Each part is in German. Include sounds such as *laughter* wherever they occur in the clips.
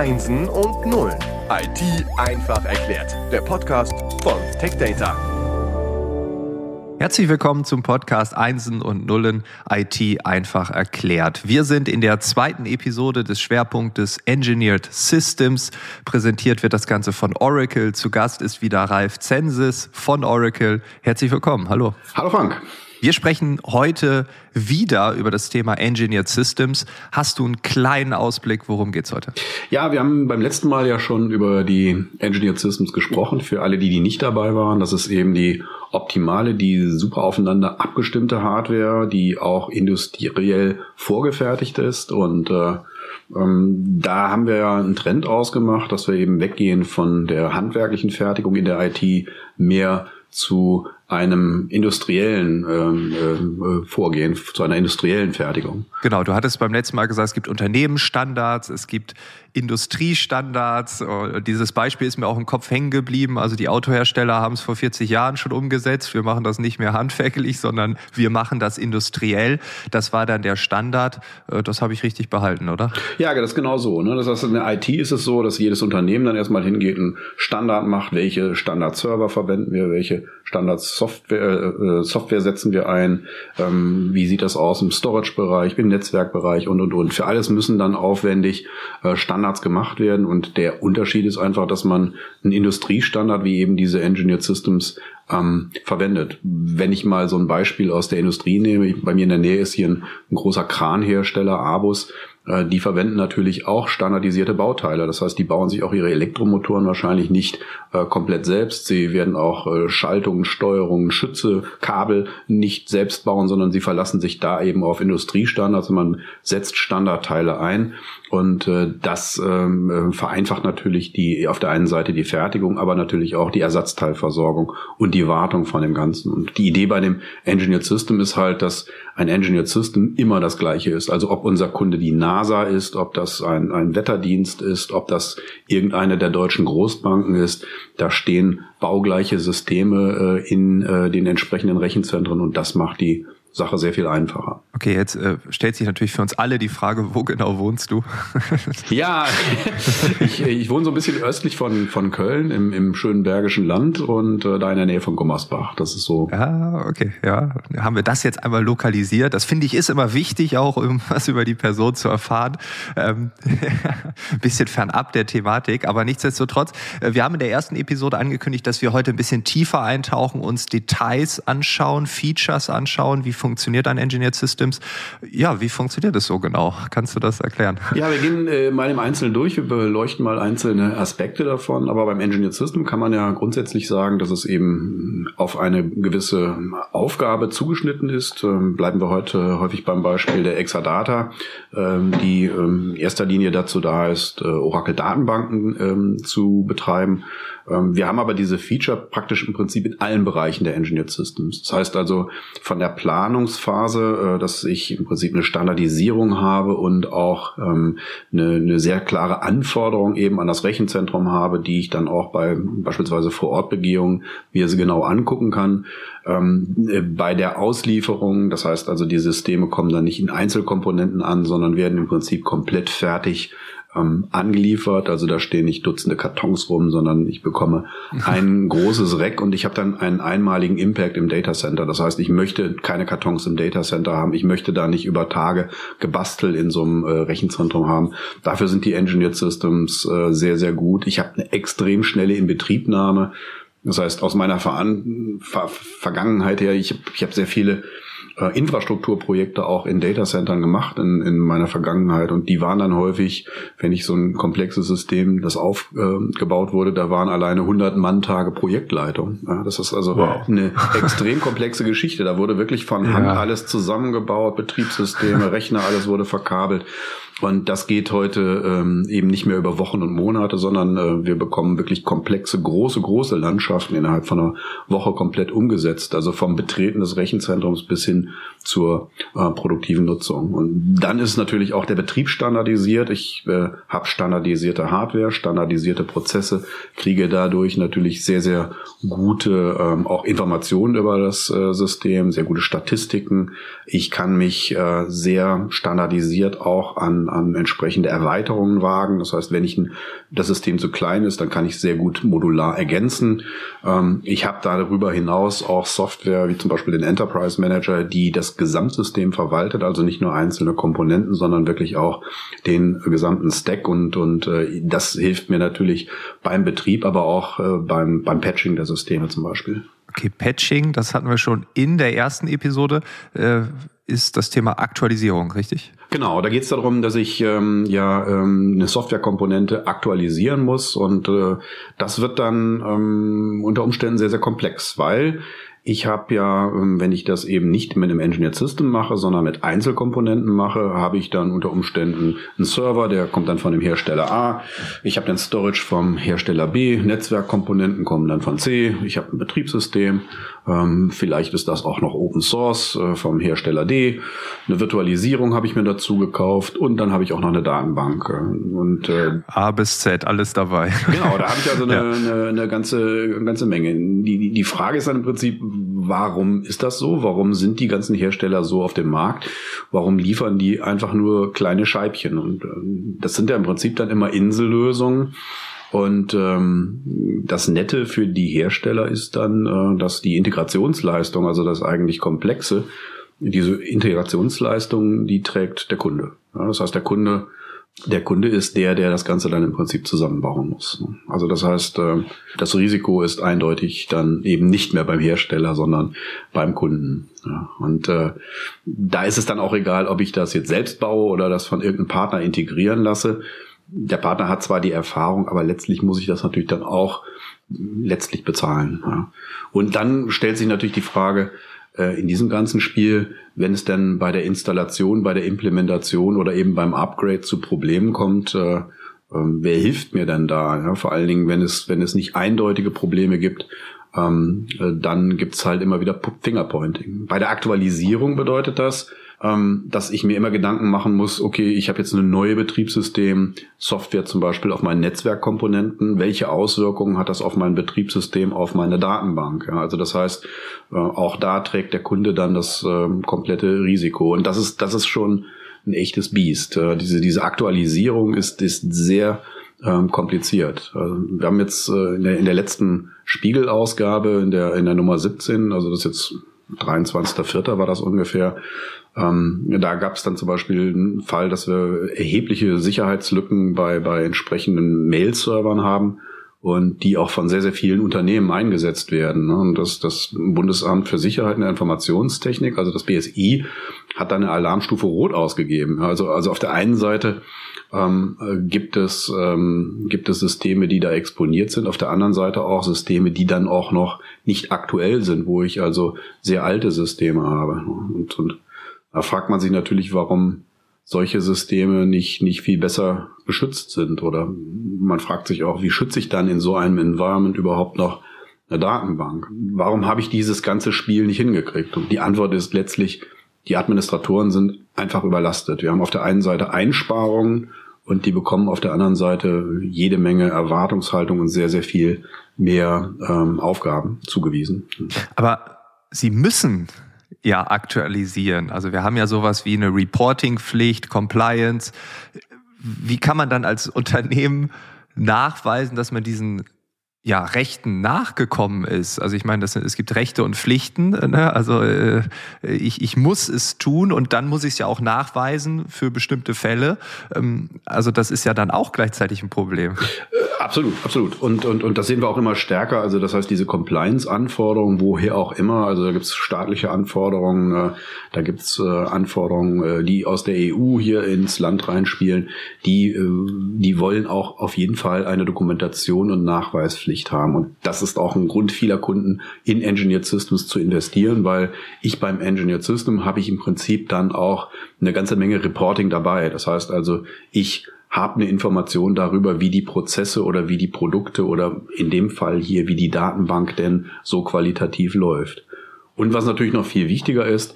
Einsen und Nullen. IT einfach erklärt. Der Podcast von TechData. Herzlich willkommen zum Podcast Einsen und Nullen IT einfach erklärt. Wir sind in der zweiten Episode des Schwerpunktes Engineered Systems. Präsentiert wird das Ganze von Oracle. Zu Gast ist wieder Ralf Zensis von Oracle. Herzlich willkommen. Hallo. Hallo Frank. Wir sprechen heute wieder über das Thema Engineered Systems. Hast du einen kleinen Ausblick, worum geht's heute? Ja, wir haben beim letzten Mal ja schon über die Engineered Systems gesprochen. Für alle, die, die nicht dabei waren, das ist eben die optimale, die super aufeinander abgestimmte Hardware, die auch industriell vorgefertigt ist und äh, ähm, da haben wir ja einen Trend ausgemacht, dass wir eben weggehen von der handwerklichen Fertigung in der IT mehr zu einem industriellen ähm, äh, Vorgehen, zu einer industriellen Fertigung. Genau, du hattest beim letzten Mal gesagt, es gibt Unternehmensstandards, es gibt Industriestandards. Oh, dieses Beispiel ist mir auch im Kopf hängen geblieben. Also die Autohersteller haben es vor 40 Jahren schon umgesetzt. Wir machen das nicht mehr handwerklich, sondern wir machen das industriell. Das war dann der Standard. Äh, das habe ich richtig behalten, oder? Ja, das ist genau so. Ne? Das heißt, in der IT ist es so, dass jedes Unternehmen dann erstmal hingeht und Standard macht, welche Standardserver verwenden wir, welche Standardsoftware äh, Software setzen wir ein, ähm, wie sieht das aus im Storage-Bereich, im Netzwerkbereich und und und. Für alles müssen dann aufwendig äh, Standards gemacht werden und der Unterschied ist einfach, dass man einen Industriestandard wie eben diese Engineered Systems ähm, verwendet. Wenn ich mal so ein Beispiel aus der Industrie nehme, bei mir in der Nähe ist hier ein, ein großer Kranhersteller, Abus, die verwenden natürlich auch standardisierte Bauteile. Das heißt, die bauen sich auch ihre Elektromotoren wahrscheinlich nicht äh, komplett selbst. Sie werden auch äh, Schaltungen, Steuerungen, Schütze, Kabel nicht selbst bauen, sondern sie verlassen sich da eben auf Industriestandards. Man setzt Standardteile ein und äh, das ähm, äh, vereinfacht natürlich die auf der einen Seite die Fertigung, aber natürlich auch die Ersatzteilversorgung und die Wartung von dem Ganzen. Und die Idee bei dem Engineered System ist halt, dass ein Engineered System immer das gleiche ist. Also ob unser Kunde die NASA ist, ob das ein, ein Wetterdienst ist, ob das irgendeine der deutschen Großbanken ist, da stehen baugleiche Systeme äh, in äh, den entsprechenden Rechenzentren und das macht die Sache sehr viel einfacher. Okay, jetzt äh, stellt sich natürlich für uns alle die Frage, wo genau wohnst du? *laughs* ja, ich, ich wohne so ein bisschen östlich von, von Köln im, im schönen Bergischen Land und äh, da in der Nähe von Gummersbach. Das ist so. Ja, okay, ja. Haben wir das jetzt einmal lokalisiert? Das finde ich ist immer wichtig, auch um *laughs* was über die Person zu erfahren. Ähm, *laughs* bisschen fernab der Thematik, aber nichtsdestotrotz, äh, wir haben in der ersten Episode angekündigt, dass wir heute ein bisschen tiefer eintauchen, uns Details anschauen, Features anschauen, wie funktioniert ein Engineered Systems. Ja, wie funktioniert das so genau? Kannst du das erklären? Ja, wir gehen äh, mal im Einzelnen durch. Wir beleuchten mal einzelne Aspekte davon. Aber beim Engineered System kann man ja grundsätzlich sagen, dass es eben auf eine gewisse Aufgabe zugeschnitten ist. Ähm, bleiben wir heute häufig beim Beispiel der Exadata, ähm, die ähm, in erster Linie dazu da ist, äh, Oracle-Datenbanken ähm, zu betreiben. Ähm, wir haben aber diese Feature praktisch im Prinzip in allen Bereichen der Engineered Systems. Das heißt also von der Planungsphase, äh, dass ich im Prinzip eine Standardisierung habe und auch ähm, eine, eine sehr klare Anforderung eben an das Rechenzentrum habe, die ich dann auch bei beispielsweise Vor-Ort-Begehungen mir genau angucken kann. Ähm, äh, bei der Auslieferung, das heißt also die Systeme kommen dann nicht in Einzelkomponenten an, sondern werden im Prinzip komplett fertig ähm, angeliefert. Also da stehen nicht Dutzende Kartons rum, sondern ich bekomme ein *laughs* großes Rack und ich habe dann einen einmaligen Impact im Data Center. Das heißt, ich möchte keine Kartons im Data Center haben. Ich möchte da nicht über Tage gebastelt in so einem äh, Rechenzentrum haben. Dafür sind die Engineered Systems äh, sehr, sehr gut. Ich habe eine extrem schnelle Inbetriebnahme. Das heißt, aus meiner Ver Ver Vergangenheit her, ich habe ich hab sehr viele äh, Infrastrukturprojekte auch in Datacentern gemacht in, in meiner Vergangenheit und die waren dann häufig, wenn ich so ein komplexes System, das aufgebaut äh, wurde, da waren alleine 100 Mann-Tage Projektleitung. Ja, das ist also wow. eine extrem komplexe Geschichte. Da wurde wirklich von Hand alles zusammengebaut, Betriebssysteme, Rechner, alles wurde verkabelt. Und das geht heute ähm, eben nicht mehr über Wochen und Monate, sondern äh, wir bekommen wirklich komplexe, große, große Landschaften innerhalb von einer Woche komplett umgesetzt. Also vom Betreten des Rechenzentrums bis hin zur äh, produktiven Nutzung. Und dann ist natürlich auch der Betrieb standardisiert. Ich äh, habe standardisierte Hardware, standardisierte Prozesse, kriege dadurch natürlich sehr, sehr gute ähm, auch Informationen über das äh, System, sehr gute Statistiken. Ich kann mich äh, sehr standardisiert auch an an entsprechende Erweiterungen wagen. Das heißt, wenn ich ein, das System zu klein ist, dann kann ich sehr gut modular ergänzen. Ähm, ich habe darüber hinaus auch Software wie zum Beispiel den Enterprise Manager, die das Gesamtsystem verwaltet, also nicht nur einzelne Komponenten, sondern wirklich auch den gesamten Stack und und äh, das hilft mir natürlich beim Betrieb, aber auch äh, beim beim Patching der Systeme zum Beispiel. Okay, Patching, das hatten wir schon in der ersten Episode, äh, ist das Thema Aktualisierung, richtig? Genau, da geht es darum, dass ich ähm, ja ähm, eine Softwarekomponente aktualisieren muss und äh, das wird dann ähm, unter Umständen sehr, sehr komplex, weil ich habe ja, ähm, wenn ich das eben nicht mit einem Engineered System mache, sondern mit Einzelkomponenten mache, habe ich dann unter Umständen einen Server, der kommt dann von dem Hersteller A. Ich habe den Storage vom Hersteller B. Netzwerkkomponenten kommen dann von C. Ich habe ein Betriebssystem. Ähm, vielleicht ist das auch noch Open Source äh, vom Hersteller D. Eine Virtualisierung habe ich mir dazu gekauft und dann habe ich auch noch eine Datenbank. Äh, und, äh, A bis Z, alles dabei. Genau, da habe ich also *laughs* eine, ja. eine, eine, ganze, eine ganze Menge. Die, die Frage ist dann im Prinzip, warum ist das so? Warum sind die ganzen Hersteller so auf dem Markt? Warum liefern die einfach nur kleine Scheibchen? Und äh, das sind ja im Prinzip dann immer Insellösungen. Und ähm, das Nette für die Hersteller ist dann, äh, dass die Integrationsleistung, also das eigentlich Komplexe, diese Integrationsleistung, die trägt der Kunde. Ja, das heißt, der Kunde der Kunde ist der, der das Ganze dann im Prinzip zusammenbauen muss. Also das heißt, äh, das Risiko ist eindeutig dann eben nicht mehr beim Hersteller, sondern beim Kunden. Und äh, da ist es dann auch egal, ob ich das jetzt selbst baue oder das von irgendeinem Partner integrieren lasse. Der Partner hat zwar die Erfahrung, aber letztlich muss ich das natürlich dann auch letztlich bezahlen. Und dann stellt sich natürlich die Frage, äh, in diesem ganzen Spiel, wenn es dann bei der Installation, bei der Implementation oder eben beim Upgrade zu Problemen kommt, äh, äh, wer hilft mir denn da? Ja, vor allen Dingen, wenn es, wenn es nicht eindeutige Probleme gibt, ähm, äh, dann gibt's halt immer wieder Fingerpointing. Bei der Aktualisierung bedeutet das, ähm, dass ich mir immer Gedanken machen muss, okay, ich habe jetzt eine neue Betriebssystem, Software zum Beispiel auf meinen Netzwerkkomponenten, welche Auswirkungen hat das auf mein Betriebssystem, auf meine Datenbank? Ja, also das heißt, äh, auch da trägt der Kunde dann das äh, komplette Risiko. Und das ist, das ist schon ein echtes Biest. Äh, diese, diese Aktualisierung ist, ist sehr ähm, kompliziert. Also wir haben jetzt äh, in, der, in der letzten Spiegelausgabe, in der, in der Nummer 17, also das ist jetzt 23.04. war das ungefähr, ähm, da gab es dann zum Beispiel einen Fall, dass wir erhebliche Sicherheitslücken bei, bei entsprechenden Mail-Servern haben und die auch von sehr, sehr vielen Unternehmen eingesetzt werden. Ne? Und das, das Bundesamt für Sicherheit in der Informationstechnik, also das BSI, hat da eine Alarmstufe Rot ausgegeben. Also, also auf der einen Seite ähm, gibt, es, ähm, gibt es Systeme, die da exponiert sind, auf der anderen Seite auch Systeme, die dann auch noch nicht aktuell sind, wo ich also sehr alte Systeme habe. Und, und da fragt man sich natürlich, warum solche Systeme nicht, nicht viel besser geschützt sind. Oder man fragt sich auch, wie schütze ich dann in so einem Environment überhaupt noch eine Datenbank? Warum habe ich dieses ganze Spiel nicht hingekriegt? Und die Antwort ist letztlich, die Administratoren sind einfach überlastet. Wir haben auf der einen Seite Einsparungen und die bekommen auf der anderen Seite jede Menge Erwartungshaltung und sehr, sehr viel mehr ähm, Aufgaben zugewiesen. Aber sie müssen ja aktualisieren. Also wir haben ja sowas wie eine Reporting-Pflicht, Compliance. Wie kann man dann als Unternehmen nachweisen, dass man diesen ja, Rechten nachgekommen ist. Also ich meine, das, es gibt Rechte und Pflichten. Ne? Also äh, ich, ich muss es tun und dann muss ich es ja auch nachweisen für bestimmte Fälle. Ähm, also das ist ja dann auch gleichzeitig ein Problem. Äh, absolut, absolut. Und, und, und das sehen wir auch immer stärker. Also das heißt, diese Compliance-Anforderungen, woher auch immer, also da gibt es staatliche Anforderungen, äh, da gibt es äh, Anforderungen, äh, die aus der EU hier ins Land reinspielen, die, äh, die wollen auch auf jeden Fall eine Dokumentation und Nachweispflicht Pflicht haben. Und das ist auch ein Grund vieler Kunden, in Engineered Systems zu investieren, weil ich beim Engineered System habe ich im Prinzip dann auch eine ganze Menge Reporting dabei. Das heißt also, ich habe eine Information darüber, wie die Prozesse oder wie die Produkte oder in dem Fall hier, wie die Datenbank denn so qualitativ läuft. Und was natürlich noch viel wichtiger ist,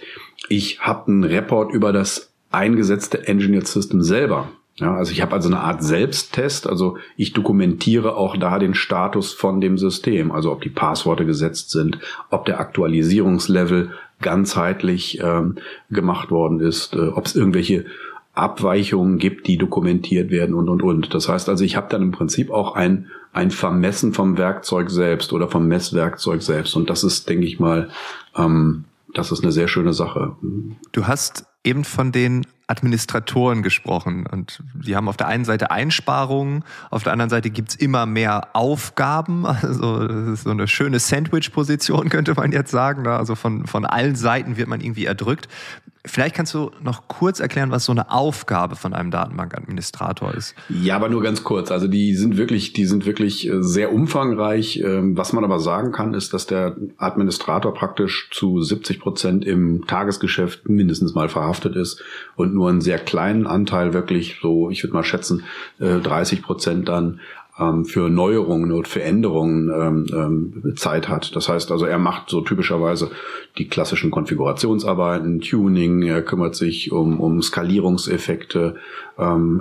ich habe einen Report über das eingesetzte Engineered System selber. Ja, also ich habe also eine Art Selbsttest, also ich dokumentiere auch da den Status von dem System, also ob die Passworte gesetzt sind, ob der Aktualisierungslevel ganzheitlich ähm, gemacht worden ist, äh, ob es irgendwelche Abweichungen gibt, die dokumentiert werden und und und. Das heißt also, ich habe dann im Prinzip auch ein ein Vermessen vom Werkzeug selbst oder vom Messwerkzeug selbst. Und das ist, denke ich mal, ähm, das ist eine sehr schöne Sache. Du hast eben von den Administratoren gesprochen und die haben auf der einen Seite Einsparungen, auf der anderen Seite gibt's immer mehr Aufgaben. Also das ist so eine schöne Sandwich-Position, könnte man jetzt sagen. Ne? Also von, von allen Seiten wird man irgendwie erdrückt. Vielleicht kannst du noch kurz erklären, was so eine Aufgabe von einem Datenbankadministrator ist. Ja, aber nur ganz kurz. Also die sind wirklich, die sind wirklich äh, sehr umfangreich. Ähm, was man aber sagen kann, ist, dass der Administrator praktisch zu 70 Prozent im Tagesgeschäft mindestens mal verhaftet ist und nur einen sehr kleinen Anteil wirklich so, ich würde mal schätzen, 30 äh, Prozent dann ähm, für Neuerungen und für Änderungen ähm, ähm, Zeit hat. Das heißt also, er macht so typischerweise die klassischen Konfigurationsarbeiten, Tuning, er kümmert sich um, um Skalierungseffekte,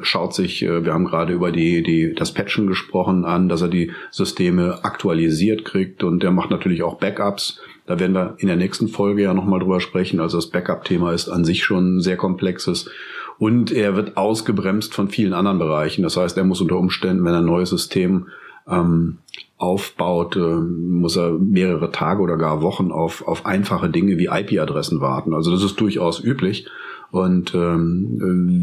schaut sich, äh, wir haben gerade über die, die, das Patchen gesprochen an, dass er die Systeme aktualisiert kriegt und er macht natürlich auch Backups. Da werden wir in der nächsten Folge ja nochmal drüber sprechen. Also das Backup-Thema ist an sich schon sehr komplexes. Und er wird ausgebremst von vielen anderen Bereichen. Das heißt, er muss unter Umständen, wenn er ein neues System ähm, aufbaut, äh, muss er mehrere Tage oder gar Wochen auf, auf einfache Dinge wie IP-Adressen warten. Also das ist durchaus üblich. Und ähm,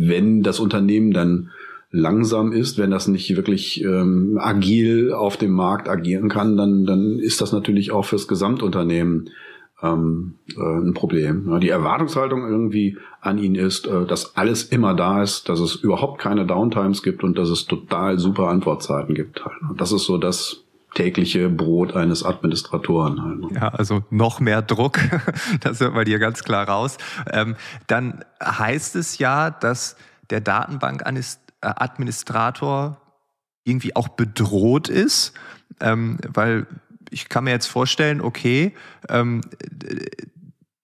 wenn das Unternehmen dann langsam ist, wenn das nicht wirklich ähm, agil auf dem Markt agieren kann, dann, dann ist das natürlich auch fürs Gesamtunternehmen ähm, äh, ein Problem. Die Erwartungshaltung irgendwie an ihn ist, äh, dass alles immer da ist, dass es überhaupt keine Downtimes gibt und dass es total super Antwortzeiten gibt. Halt. Und das ist so das tägliche Brot eines Administratoren. Halt. Ne? Ja, also noch mehr Druck, *laughs* das hört man dir ganz klar raus. Ähm, dann heißt es ja, dass der Datenbankadministrator irgendwie auch bedroht ist, ähm, weil ich kann mir jetzt vorstellen, okay, ähm,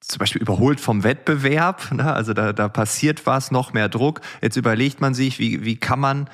zum Beispiel überholt vom Wettbewerb, ne? also da, da passiert was, noch mehr Druck. Jetzt überlegt man sich, wie, wie kann man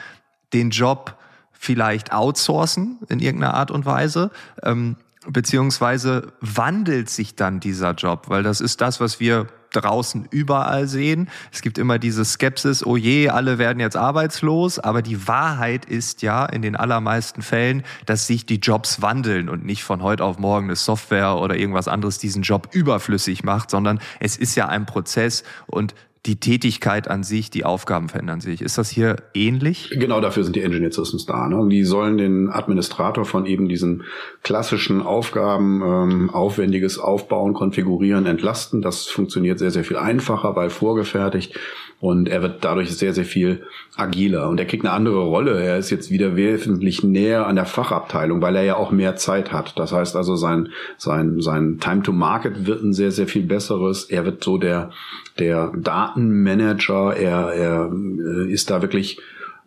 den Job vielleicht outsourcen in irgendeiner Art und Weise, ähm, beziehungsweise wandelt sich dann dieser Job, weil das ist das, was wir draußen überall sehen. Es gibt immer diese Skepsis, oh je, alle werden jetzt arbeitslos, aber die Wahrheit ist ja in den allermeisten Fällen, dass sich die Jobs wandeln und nicht von heute auf morgen eine Software oder irgendwas anderes diesen Job überflüssig macht, sondern es ist ja ein Prozess. Und die Tätigkeit an sich, die Aufgaben verändern sich. Ist das hier ähnlich? Genau dafür sind die Engineer Systems da. Ne? Die sollen den Administrator von eben diesen klassischen Aufgaben, ähm, aufwendiges Aufbauen, Konfigurieren, entlasten. Das funktioniert sehr, sehr viel einfacher, weil vorgefertigt. Und er wird dadurch sehr, sehr viel agiler. Und er kriegt eine andere Rolle. Er ist jetzt wieder wesentlich näher an der Fachabteilung, weil er ja auch mehr Zeit hat. Das heißt also, sein, sein, sein Time to Market wird ein sehr, sehr viel besseres. Er wird so der, der Datenmanager. Er, er äh, ist da wirklich,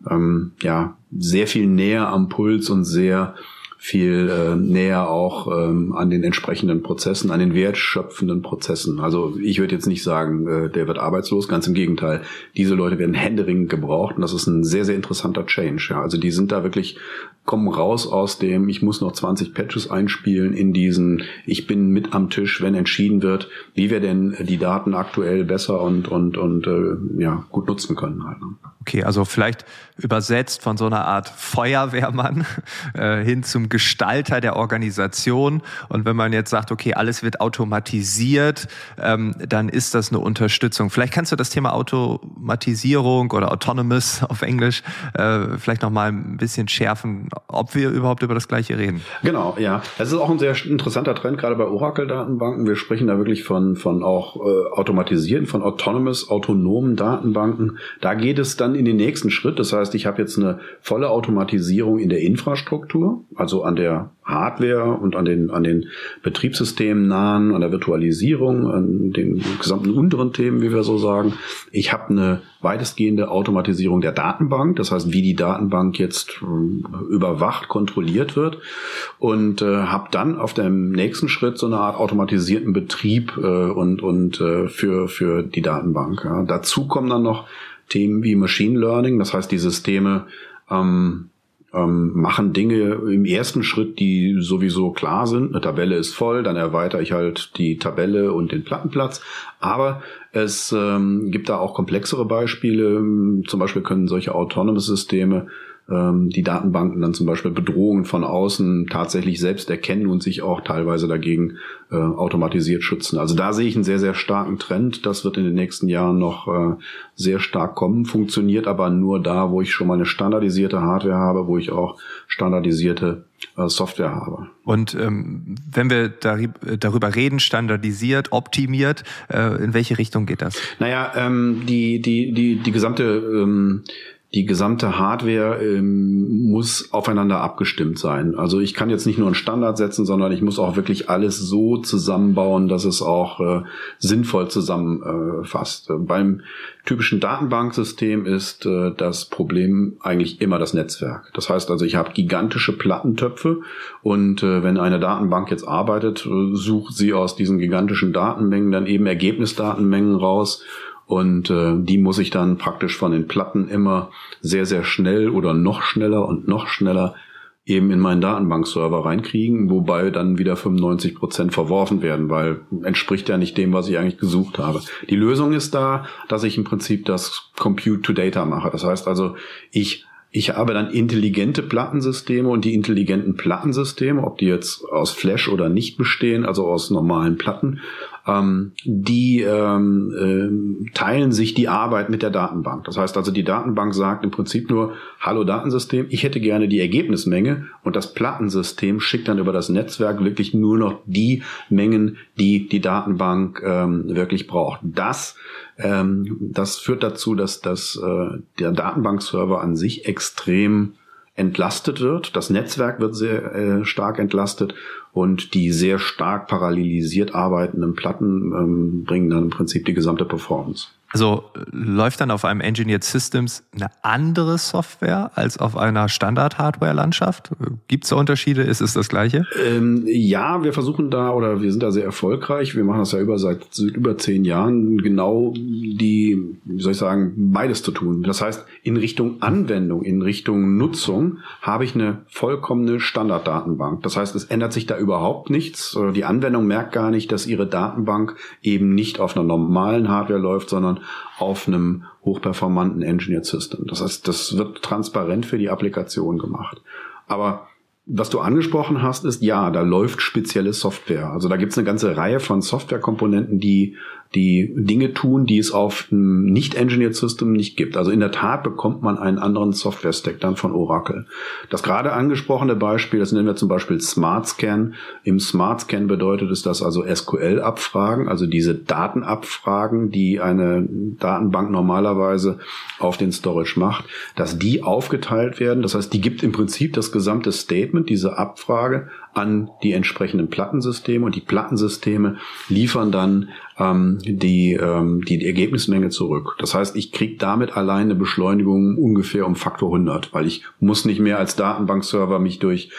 ähm, ja, sehr viel näher am Puls und sehr, viel äh, näher auch ähm, an den entsprechenden Prozessen, an den wertschöpfenden Prozessen. Also ich würde jetzt nicht sagen, äh, der wird arbeitslos, ganz im Gegenteil. Diese Leute werden händeringend gebraucht und das ist ein sehr, sehr interessanter Change. Ja. Also die sind da wirklich, kommen raus aus dem, ich muss noch 20 Patches einspielen in diesen, ich bin mit am Tisch, wenn entschieden wird, wie wir denn die Daten aktuell besser und, und, und äh, ja, gut nutzen können. Halt. Okay, also vielleicht übersetzt von so einer Art Feuerwehrmann *laughs* äh, hin zum Gestalter der Organisation. Und wenn man jetzt sagt, okay, alles wird automatisiert, ähm, dann ist das eine Unterstützung. Vielleicht kannst du das Thema Automatisierung oder Autonomous *laughs* auf Englisch äh, vielleicht noch mal ein bisschen schärfen, ob wir überhaupt über das Gleiche reden. Genau, ja. Das ist auch ein sehr interessanter Trend, gerade bei Oracle-Datenbanken. Wir sprechen da wirklich von, von auch äh, automatisierten, von autonomous, autonomen Datenbanken. Da geht es dann in den nächsten Schritt. Das heißt, ich habe jetzt eine volle Automatisierung in der Infrastruktur, also an der Hardware und an den, an den Betriebssystemen nahen, an der Virtualisierung, an den gesamten unteren Themen, wie wir so sagen. Ich habe eine weitestgehende Automatisierung der Datenbank, das heißt, wie die Datenbank jetzt äh, überwacht, kontrolliert wird und äh, habe dann auf dem nächsten Schritt so eine Art automatisierten Betrieb äh, und, und äh, für, für die Datenbank. Ja. Dazu kommen dann noch Themen wie Machine Learning, das heißt, die Systeme ähm, ähm, machen Dinge im ersten Schritt, die sowieso klar sind. Eine Tabelle ist voll, dann erweitere ich halt die Tabelle und den Plattenplatz. Aber es ähm, gibt da auch komplexere Beispiele. Zum Beispiel können solche autonomous Systeme ähm, die Datenbanken dann zum Beispiel Bedrohungen von außen tatsächlich selbst erkennen und sich auch teilweise dagegen äh, automatisiert schützen. Also da sehe ich einen sehr, sehr starken Trend. Das wird in den nächsten Jahren noch äh, sehr stark kommen, funktioniert aber nur da, wo ich schon mal eine standardisierte Hardware habe, wo ich auch standardisierte äh, Software habe. Und ähm, wenn wir darüber reden, standardisiert, optimiert, äh, in welche Richtung geht das? Naja, ähm, die, die, die, die gesamte ähm, die gesamte Hardware ähm, muss aufeinander abgestimmt sein. Also ich kann jetzt nicht nur einen Standard setzen, sondern ich muss auch wirklich alles so zusammenbauen, dass es auch äh, sinnvoll zusammenfasst. Äh, Beim typischen Datenbanksystem ist äh, das Problem eigentlich immer das Netzwerk. Das heißt also, ich habe gigantische Plattentöpfe und äh, wenn eine Datenbank jetzt arbeitet, äh, sucht sie aus diesen gigantischen Datenmengen dann eben Ergebnisdatenmengen raus und äh, die muss ich dann praktisch von den Platten immer sehr, sehr schnell oder noch schneller und noch schneller eben in meinen Datenbankserver reinkriegen, wobei dann wieder 95 Prozent verworfen werden, weil entspricht ja nicht dem, was ich eigentlich gesucht habe. Die Lösung ist da, dass ich im Prinzip das Compute to Data mache. Das heißt also, ich ich habe dann intelligente Plattensysteme und die intelligenten Plattensysteme, ob die jetzt aus Flash oder nicht bestehen, also aus normalen Platten, ähm, die ähm, äh, teilen sich die Arbeit mit der Datenbank. Das heißt also, die Datenbank sagt im Prinzip nur, hallo Datensystem, ich hätte gerne die Ergebnismenge und das Plattensystem schickt dann über das Netzwerk wirklich nur noch die Mengen, die die Datenbank ähm, wirklich braucht. Das ähm, das führt dazu, dass, dass äh, der Datenbankserver an sich extrem entlastet wird. Das Netzwerk wird sehr äh, stark entlastet und die sehr stark parallelisiert arbeitenden Platten ähm, bringen dann im Prinzip die gesamte Performance. Also läuft dann auf einem Engineered Systems eine andere Software als auf einer Standard-Hardware-Landschaft? Gibt es da Unterschiede? Ist es das Gleiche? Ähm, ja, wir versuchen da oder wir sind da sehr erfolgreich. Wir machen das ja über seit über zehn Jahren genau die, wie soll ich sagen, beides zu tun. Das heißt, in Richtung Anwendung, in Richtung Nutzung habe ich eine vollkommene Standarddatenbank. Das heißt, es ändert sich da überhaupt nichts. Die Anwendung merkt gar nicht, dass ihre Datenbank eben nicht auf einer normalen Hardware läuft, sondern auf einem hochperformanten Engineered System. Das heißt, das wird transparent für die Applikation gemacht. Aber was du angesprochen hast, ist ja, da läuft spezielle Software. Also da gibt es eine ganze Reihe von Softwarekomponenten, die die Dinge tun, die es auf einem nicht-engineered System nicht gibt. Also in der Tat bekommt man einen anderen Software-Stack dann von Oracle. Das gerade angesprochene Beispiel, das nennen wir zum Beispiel Smart Scan. Im Smart Scan bedeutet es, dass also SQL-Abfragen, also diese Datenabfragen, die eine Datenbank normalerweise auf den Storage macht, dass die aufgeteilt werden. Das heißt, die gibt im Prinzip das gesamte Statement, diese Abfrage, an die entsprechenden Plattensysteme und die Plattensysteme liefern dann ähm, die, ähm, die, Ergebnismenge zurück. Das heißt, ich kriege damit alleine eine Beschleunigung ungefähr um Faktor 100, weil ich muss nicht mehr als Datenbankserver mich durch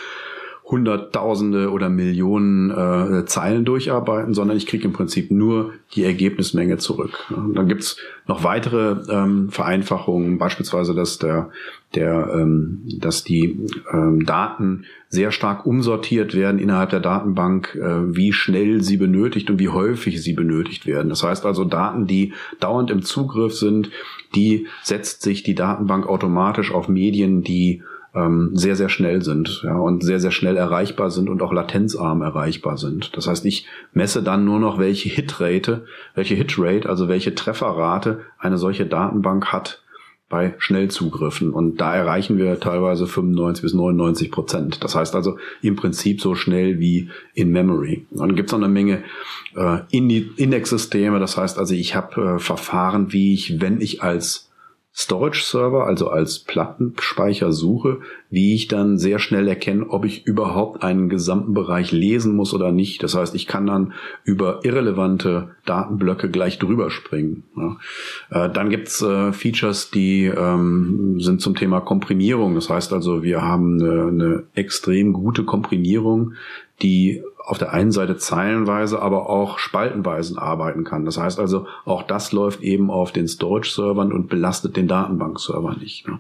Hunderttausende oder Millionen äh, Zeilen durcharbeiten, sondern ich kriege im Prinzip nur die Ergebnismenge zurück. Und dann gibt's noch weitere ähm, Vereinfachungen, beispielsweise, dass der, der, ähm, dass die ähm, Daten sehr stark umsortiert werden innerhalb der Datenbank, äh, wie schnell sie benötigt und wie häufig sie benötigt werden. Das heißt also, Daten, die dauernd im Zugriff sind, die setzt sich die Datenbank automatisch auf Medien, die ähm, sehr, sehr schnell sind ja, und sehr, sehr schnell erreichbar sind und auch latenzarm erreichbar sind. Das heißt, ich messe dann nur noch, welche Hitrate, welche Hitrate, also welche Trefferrate eine solche Datenbank hat bei Schnellzugriffen. Und da erreichen wir teilweise 95 bis 99 Prozent. Das heißt also im Prinzip so schnell wie in Memory. Dann gibt es noch eine Menge äh, Index-Systeme. Das heißt also, ich habe äh, Verfahren, wie ich, wenn ich als Storage-Server, also als Plattenspeicher suche, wie ich dann sehr schnell erkenne, ob ich überhaupt einen gesamten Bereich lesen muss oder nicht. Das heißt, ich kann dann über irrelevante Datenblöcke gleich drüber springen. Ja. Äh, dann gibt's äh, Features, die ähm, sind zum Thema Komprimierung. Das heißt also, wir haben eine, eine extrem gute Komprimierung, die auf der einen Seite zeilenweise, aber auch spaltenweise arbeiten kann. Das heißt also, auch das läuft eben auf den Storage-Servern und belastet den Datenbank-Server nicht. Ne?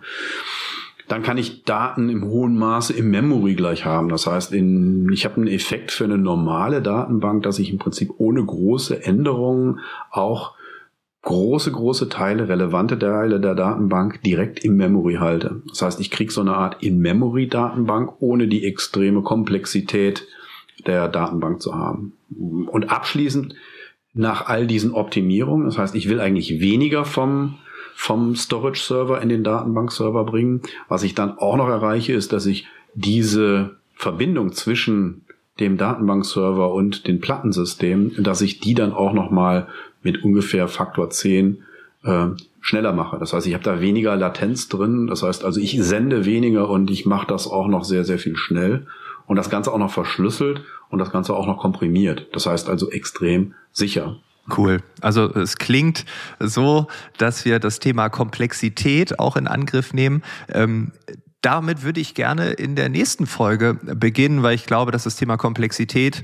dann kann ich Daten im hohen Maße im Memory gleich haben. Das heißt, in, ich habe einen Effekt für eine normale Datenbank, dass ich im Prinzip ohne große Änderungen auch große, große Teile, relevante Teile der Datenbank direkt im Memory halte. Das heißt, ich kriege so eine Art In-Memory-Datenbank, ohne die extreme Komplexität der Datenbank zu haben. Und abschließend nach all diesen Optimierungen, das heißt, ich will eigentlich weniger vom vom Storage-Server in den Datenbank-Server bringen. Was ich dann auch noch erreiche, ist, dass ich diese Verbindung zwischen dem Datenbank-Server und den Plattensystemen, dass ich die dann auch noch mal mit ungefähr Faktor 10 äh, schneller mache. Das heißt, ich habe da weniger Latenz drin. Das heißt also, ich sende weniger und ich mache das auch noch sehr, sehr viel schnell. Und das Ganze auch noch verschlüsselt und das Ganze auch noch komprimiert. Das heißt also extrem sicher. Cool. Also es klingt so, dass wir das Thema Komplexität auch in Angriff nehmen. Ähm, damit würde ich gerne in der nächsten Folge beginnen, weil ich glaube, dass das Thema Komplexität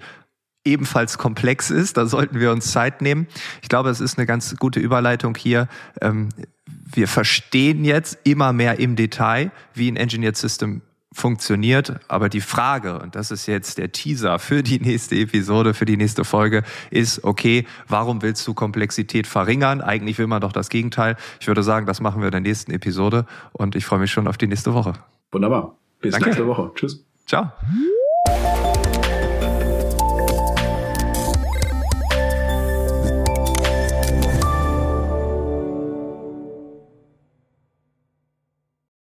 ebenfalls komplex ist. Da sollten wir uns Zeit nehmen. Ich glaube, es ist eine ganz gute Überleitung hier. Ähm, wir verstehen jetzt immer mehr im Detail, wie ein Engineered System funktioniert. Aber die Frage, und das ist jetzt der Teaser für die nächste Episode, für die nächste Folge, ist, okay, warum willst du Komplexität verringern? Eigentlich will man doch das Gegenteil. Ich würde sagen, das machen wir in der nächsten Episode und ich freue mich schon auf die nächste Woche. Wunderbar. Bis Danke. nächste Woche. Tschüss. Ciao.